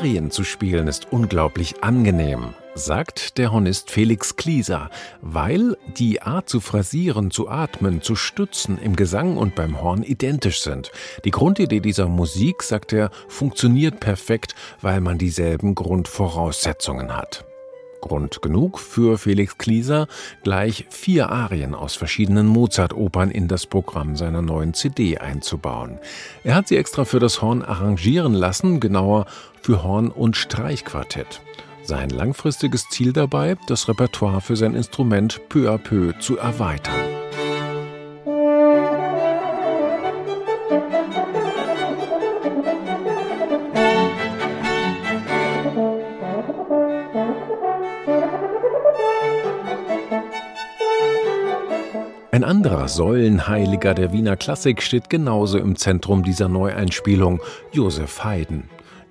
Arien zu spielen ist unglaublich angenehm, sagt der Hornist Felix Klieser, weil die Art zu phrasieren, zu atmen, zu stützen im Gesang und beim Horn identisch sind. Die Grundidee dieser Musik, sagt er, funktioniert perfekt, weil man dieselben Grundvoraussetzungen hat. Grund genug für Felix Klieser, gleich vier Arien aus verschiedenen Mozart-Opern in das Programm seiner neuen CD einzubauen. Er hat sie extra für das Horn arrangieren lassen, genauer für Horn- und Streichquartett. Sein langfristiges Ziel dabei, das Repertoire für sein Instrument peu à peu zu erweitern. Ein anderer Säulenheiliger der Wiener Klassik steht genauso im Zentrum dieser Neueinspielung, Josef Haydn.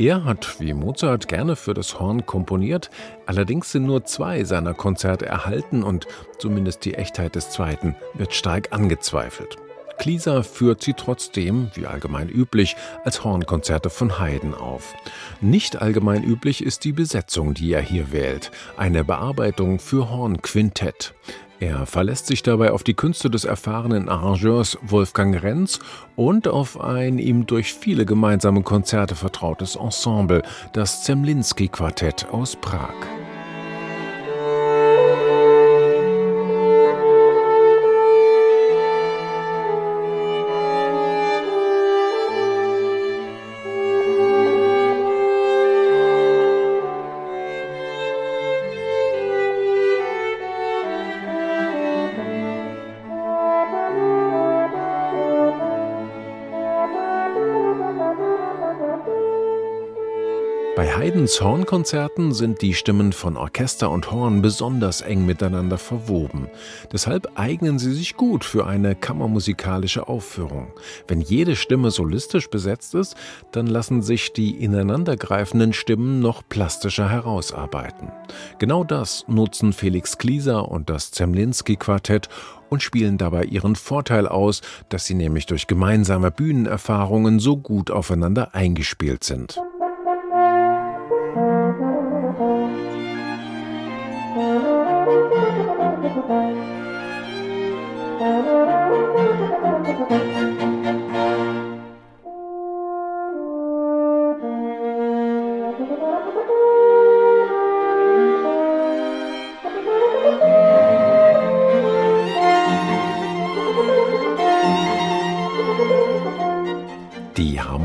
Er hat wie Mozart gerne für das Horn komponiert, allerdings sind nur zwei seiner Konzerte erhalten und zumindest die Echtheit des zweiten wird stark angezweifelt. Klieser führt sie trotzdem, wie allgemein üblich, als Hornkonzerte von Haydn auf. Nicht allgemein üblich ist die Besetzung, die er hier wählt, eine Bearbeitung für Hornquintett. Er verlässt sich dabei auf die Künste des erfahrenen Arrangeurs Wolfgang Renz und auf ein ihm durch viele gemeinsame Konzerte vertrautes Ensemble, das Zemlinski-Quartett aus Prag. Bei Haydns Hornkonzerten sind die Stimmen von Orchester und Horn besonders eng miteinander verwoben. Deshalb eignen sie sich gut für eine kammermusikalische Aufführung. Wenn jede Stimme solistisch besetzt ist, dann lassen sich die ineinandergreifenden Stimmen noch plastischer herausarbeiten. Genau das nutzen Felix Klieser und das Zemlinski-Quartett und spielen dabei ihren Vorteil aus, dass sie nämlich durch gemeinsame Bühnenerfahrungen so gut aufeinander eingespielt sind. Die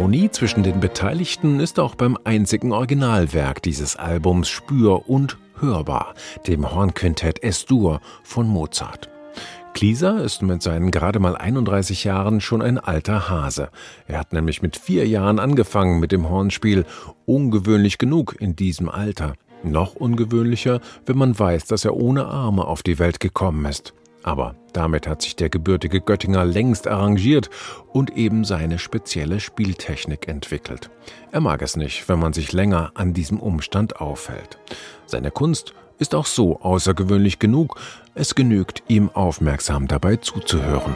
Harmonie zwischen den Beteiligten ist auch beim einzigen Originalwerk dieses Albums spür- und hörbar, dem Hornquintett S-Dur von Mozart. Klieser ist mit seinen gerade mal 31 Jahren schon ein alter Hase. Er hat nämlich mit vier Jahren angefangen mit dem Hornspiel. Ungewöhnlich genug in diesem Alter. Noch ungewöhnlicher, wenn man weiß, dass er ohne Arme auf die Welt gekommen ist. Aber damit hat sich der gebürtige Göttinger längst arrangiert und eben seine spezielle Spieltechnik entwickelt. Er mag es nicht, wenn man sich länger an diesem Umstand aufhält. Seine Kunst ist auch so außergewöhnlich genug, es genügt, ihm aufmerksam dabei zuzuhören.